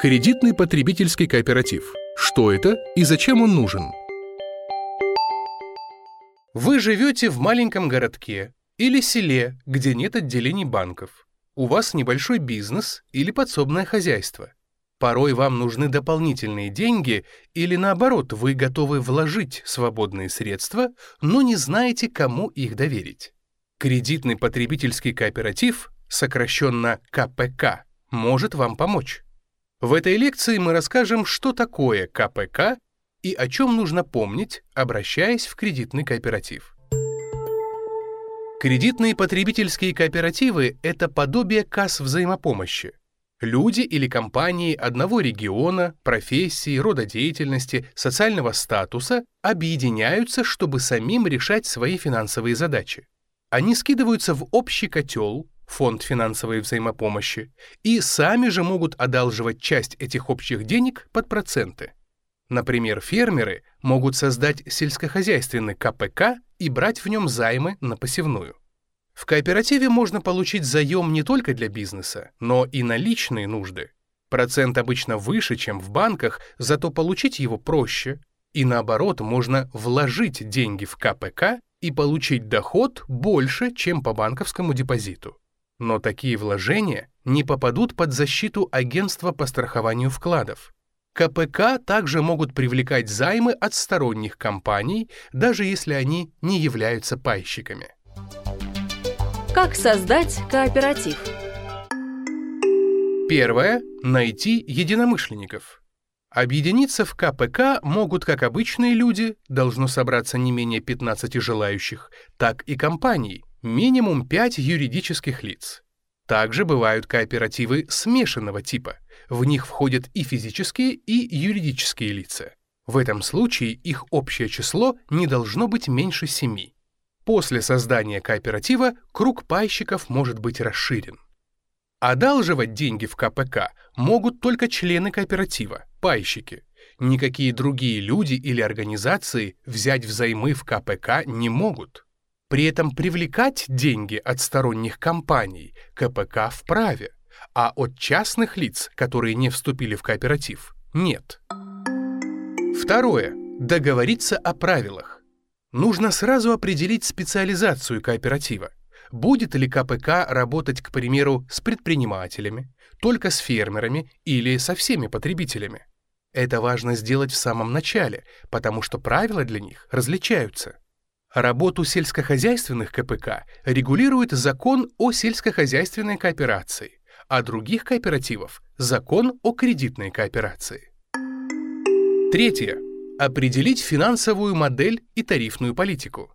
Кредитный потребительский кооператив. Что это и зачем он нужен? Вы живете в маленьком городке или селе, где нет отделений банков. У вас небольшой бизнес или подсобное хозяйство. Порой вам нужны дополнительные деньги или наоборот, вы готовы вложить свободные средства, но не знаете, кому их доверить. Кредитный потребительский кооператив, сокращенно КПК, может вам помочь. В этой лекции мы расскажем, что такое КПК и о чем нужно помнить, обращаясь в кредитный кооператив. Кредитные потребительские кооперативы – это подобие касс взаимопомощи. Люди или компании одного региона, профессии, рода деятельности, социального статуса объединяются, чтобы самим решать свои финансовые задачи. Они скидываются в общий котел, фонд финансовой взаимопомощи, и сами же могут одалживать часть этих общих денег под проценты. Например, фермеры могут создать сельскохозяйственный КПК и брать в нем займы на посевную. В кооперативе можно получить заем не только для бизнеса, но и на личные нужды. Процент обычно выше, чем в банках, зато получить его проще. И наоборот, можно вложить деньги в КПК и получить доход больше, чем по банковскому депозиту. Но такие вложения не попадут под защиту агентства по страхованию вкладов. КПК также могут привлекать займы от сторонних компаний, даже если они не являются пайщиками. Как создать кооператив? Первое. Найти единомышленников. Объединиться в КПК могут как обычные люди, должно собраться не менее 15 желающих, так и компании, минимум 5 юридических лиц. Также бывают кооперативы смешанного типа. В них входят и физические, и юридические лица. В этом случае их общее число не должно быть меньше семи. После создания кооператива круг пайщиков может быть расширен. Одалживать деньги в КПК могут только члены кооператива, пайщики. Никакие другие люди или организации взять взаймы в КПК не могут. При этом привлекать деньги от сторонних компаний КПК вправе, а от частных лиц, которые не вступили в кооператив, нет. Второе. Договориться о правилах. Нужно сразу определить специализацию кооператива. Будет ли КПК работать, к примеру, с предпринимателями, только с фермерами или со всеми потребителями? Это важно сделать в самом начале, потому что правила для них различаются. Работу сельскохозяйственных КПК регулирует закон о сельскохозяйственной кооперации, а других кооперативов – закон о кредитной кооперации. Третье. Определить финансовую модель и тарифную политику.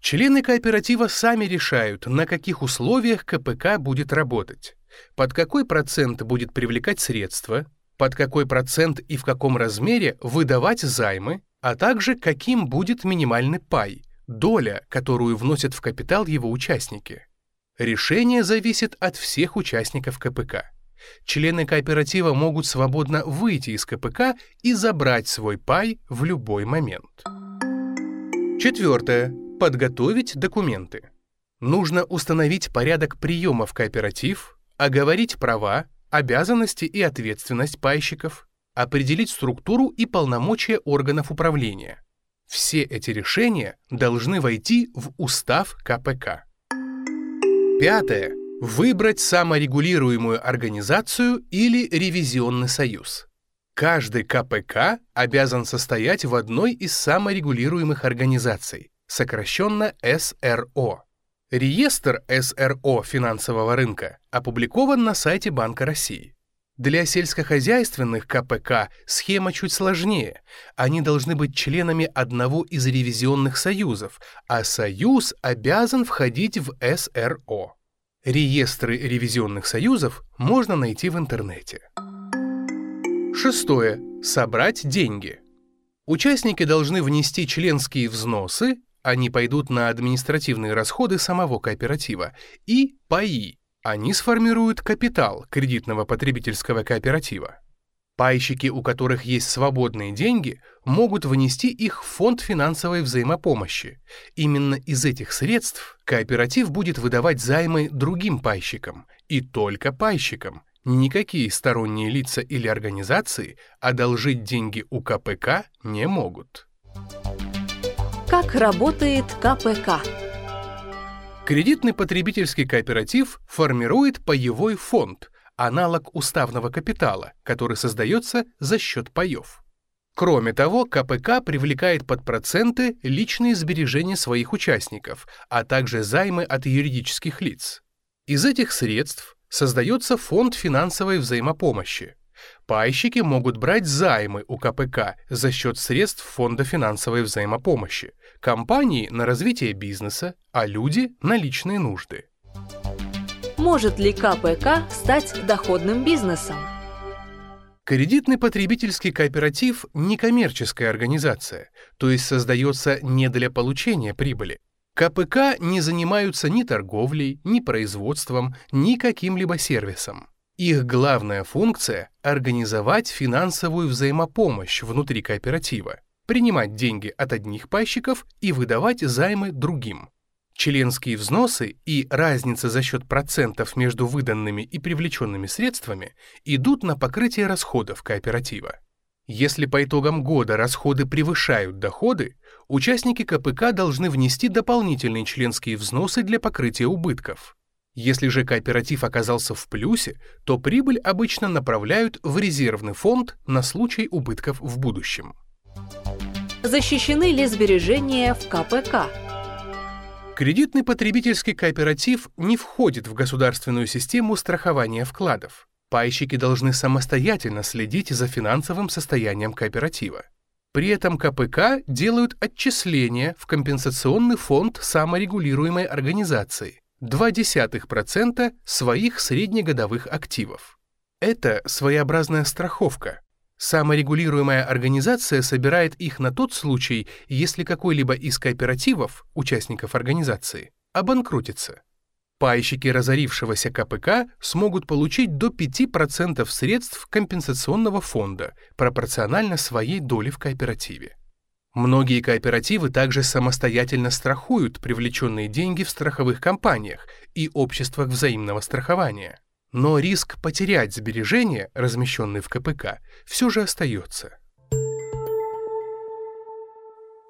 Члены кооператива сами решают, на каких условиях КПК будет работать, под какой процент будет привлекать средства, под какой процент и в каком размере выдавать займы, а также каким будет минимальный пай – доля, которую вносят в капитал его участники. Решение зависит от всех участников КПК. Члены кооператива могут свободно выйти из КПК и забрать свой пай в любой момент. Четвертое. Подготовить документы. Нужно установить порядок приема в кооператив, оговорить права, обязанности и ответственность пайщиков, определить структуру и полномочия органов управления – все эти решения должны войти в устав КПК. Пятое. Выбрать саморегулируемую организацию или ревизионный союз. Каждый КПК обязан состоять в одной из саморегулируемых организаций, сокращенно СРО. Реестр СРО финансового рынка опубликован на сайте Банка России. Для сельскохозяйственных КПК схема чуть сложнее. Они должны быть членами одного из ревизионных союзов, а союз обязан входить в СРО. Реестры ревизионных союзов можно найти в интернете. Шестое. Собрать деньги. Участники должны внести членские взносы, они пойдут на административные расходы самого кооператива, и паи, они сформируют капитал кредитного потребительского кооператива. Пайщики, у которых есть свободные деньги, могут внести их в фонд финансовой взаимопомощи. Именно из этих средств кооператив будет выдавать займы другим пайщикам, и только пайщикам, Никакие сторонние лица или организации одолжить деньги у КПК не могут. Как работает КПК? Кредитный потребительский кооператив формирует паевой фонд, аналог уставного капитала, который создается за счет паев. Кроме того, КПК привлекает под проценты личные сбережения своих участников, а также займы от юридических лиц. Из этих средств создается фонд финансовой взаимопомощи. Пайщики могут брать займы у КПК за счет средств фонда финансовой взаимопомощи, компании на развитие бизнеса, а люди на личные нужды. Может ли КПК стать доходным бизнесом? Кредитный потребительский кооператив – некоммерческая организация, то есть создается не для получения прибыли. КПК не занимаются ни торговлей, ни производством, ни каким-либо сервисом. Их главная функция – организовать финансовую взаимопомощь внутри кооператива, принимать деньги от одних пайщиков и выдавать займы другим. Членские взносы и разница за счет процентов между выданными и привлеченными средствами идут на покрытие расходов кооператива. Если по итогам года расходы превышают доходы, участники КПК должны внести дополнительные членские взносы для покрытия убытков. Если же кооператив оказался в плюсе, то прибыль обычно направляют в резервный фонд на случай убытков в будущем. Защищены ли сбережения в КПК? Кредитный потребительский кооператив не входит в государственную систему страхования вкладов. Пайщики должны самостоятельно следить за финансовым состоянием кооператива. При этом КПК делают отчисления в компенсационный фонд саморегулируемой организации 0,2% своих среднегодовых активов. Это своеобразная страховка. Саморегулируемая организация собирает их на тот случай, если какой-либо из кооперативов, участников организации, обанкротится. Пайщики разорившегося КПК смогут получить до 5% средств компенсационного фонда пропорционально своей доле в кооперативе. Многие кооперативы также самостоятельно страхуют привлеченные деньги в страховых компаниях и обществах взаимного страхования. Но риск потерять сбережения, размещенные в КПК, все же остается.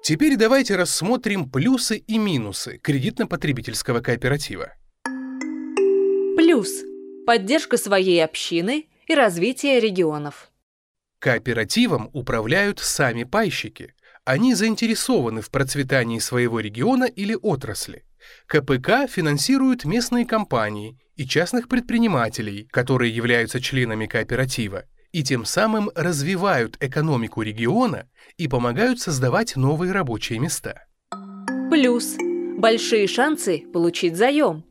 Теперь давайте рассмотрим плюсы и минусы кредитно-потребительского кооператива. Плюс – поддержка своей общины и развитие регионов. Кооперативом управляют сами пайщики. Они заинтересованы в процветании своего региона или отрасли. КПК финансирует местные компании и частных предпринимателей, которые являются членами кооператива, и тем самым развивают экономику региона и помогают создавать новые рабочие места. Плюс – большие шансы получить заем.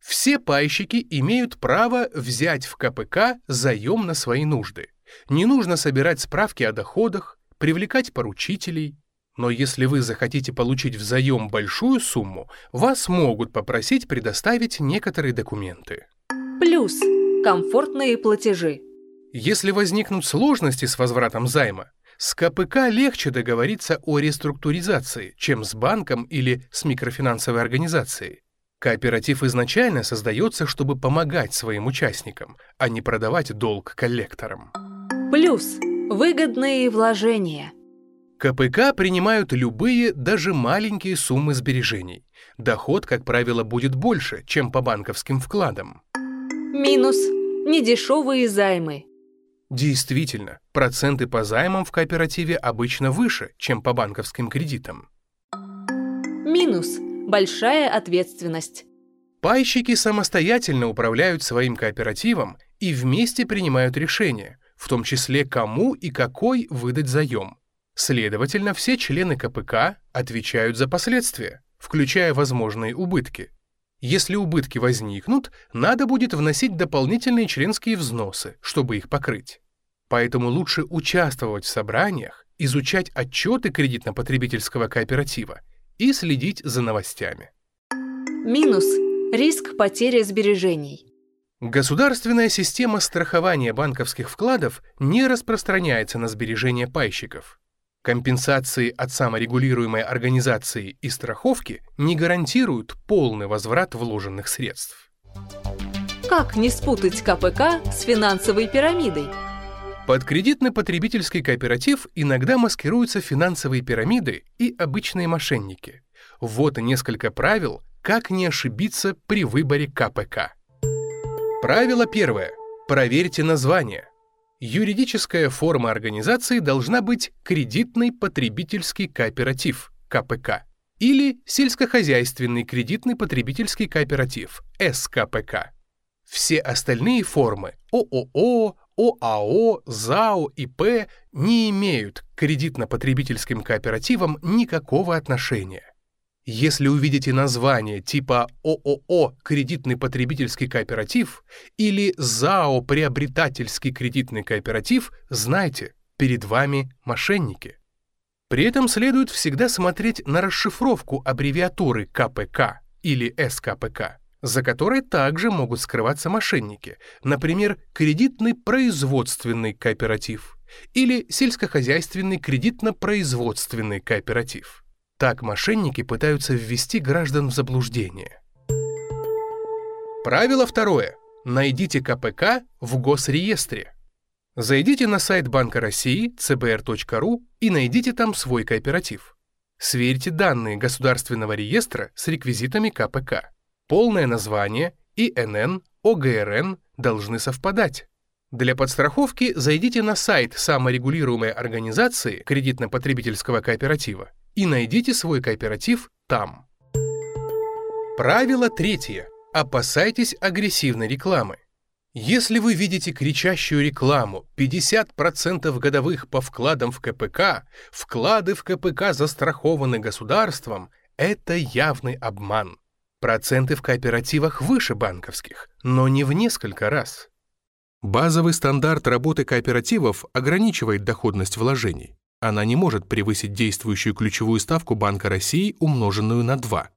Все пайщики имеют право взять в КПК заем на свои нужды. Не нужно собирать справки о доходах, привлекать поручителей. Но если вы захотите получить в заем большую сумму, вас могут попросить предоставить некоторые документы. Плюс – комфортные платежи. Если возникнут сложности с возвратом займа, с КПК легче договориться о реструктуризации, чем с банком или с микрофинансовой организацией. Кооператив изначально создается, чтобы помогать своим участникам, а не продавать долг коллекторам. Плюс выгодные вложения. КПК принимают любые, даже маленькие суммы сбережений. Доход, как правило, будет больше, чем по банковским вкладам. Минус недешевые займы. Действительно, проценты по займам в кооперативе обычно выше, чем по банковским кредитам. Минус большая ответственность. Пайщики самостоятельно управляют своим кооперативом и вместе принимают решения, в том числе кому и какой выдать заем. Следовательно, все члены КПК отвечают за последствия, включая возможные убытки. Если убытки возникнут, надо будет вносить дополнительные членские взносы, чтобы их покрыть. Поэтому лучше участвовать в собраниях, изучать отчеты кредитно-потребительского кооператива и следить за новостями. Минус – риск потери сбережений. Государственная система страхования банковских вкладов не распространяется на сбережения пайщиков. Компенсации от саморегулируемой организации и страховки не гарантируют полный возврат вложенных средств. Как не спутать КПК с финансовой пирамидой? Под кредитно-потребительский кооператив иногда маскируются финансовые пирамиды и обычные мошенники. Вот несколько правил, как не ошибиться при выборе КПК. Правило первое. Проверьте название. Юридическая форма организации должна быть кредитный потребительский кооператив, КПК, или сельскохозяйственный кредитный потребительский кооператив, СКПК. Все остальные формы ООО, ОАО, ЗАО, ИП не имеют к кредитно-потребительским кооперативам никакого отношения. Если увидите название типа ООО «Кредитный потребительский кооператив» или ЗАО «Приобретательский кредитный кооператив», знайте, перед вами мошенники. При этом следует всегда смотреть на расшифровку аббревиатуры КПК или СКПК, за которой также могут скрываться мошенники, например, кредитный производственный кооператив или сельскохозяйственный кредитно-производственный кооператив. Так мошенники пытаются ввести граждан в заблуждение. Правило второе. Найдите КПК в госреестре. Зайдите на сайт Банка России cbr.ru и найдите там свой кооператив. Сверьте данные государственного реестра с реквизитами КПК. Полное название, ИНН, ОГРН должны совпадать. Для подстраховки зайдите на сайт саморегулируемой организации кредитно-потребительского кооператива и найдите свой кооператив там. Правило третье. Опасайтесь агрессивной рекламы. Если вы видите кричащую рекламу 50% годовых по вкладам в КПК, вклады в КПК застрахованы государством, это явный обман. Проценты в кооперативах выше банковских, но не в несколько раз. Базовый стандарт работы кооперативов ограничивает доходность вложений она не может превысить действующую ключевую ставку Банка России, умноженную на 2.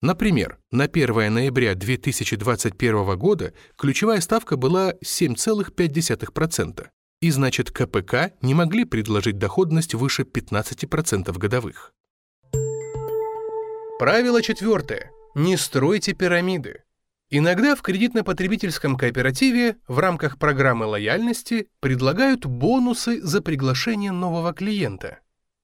Например, на 1 ноября 2021 года ключевая ставка была 7,5%, и значит КПК не могли предложить доходность выше 15% годовых. Правило четвертое. Не стройте пирамиды. Иногда в кредитно-потребительском кооперативе в рамках программы лояльности предлагают бонусы за приглашение нового клиента.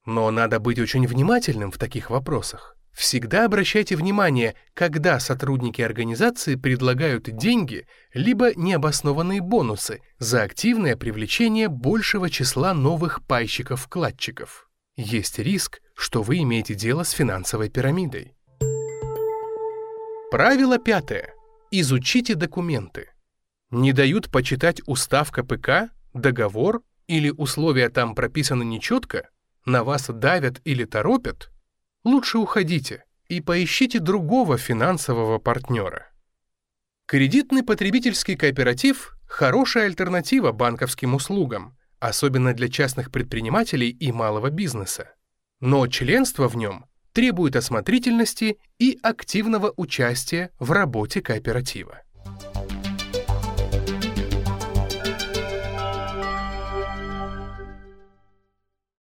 Но надо быть очень внимательным в таких вопросах. Всегда обращайте внимание, когда сотрудники организации предлагают деньги либо необоснованные бонусы за активное привлечение большего числа новых пайщиков-вкладчиков. Есть риск, что вы имеете дело с финансовой пирамидой. Правило пятое. Изучите документы. Не дают почитать устав КПК, договор или условия там прописаны нечетко, на вас давят или торопят? Лучше уходите и поищите другого финансового партнера. Кредитный потребительский кооператив – хорошая альтернатива банковским услугам, особенно для частных предпринимателей и малого бизнеса. Но членство в нем требует осмотрительности и активного участия в работе кооператива.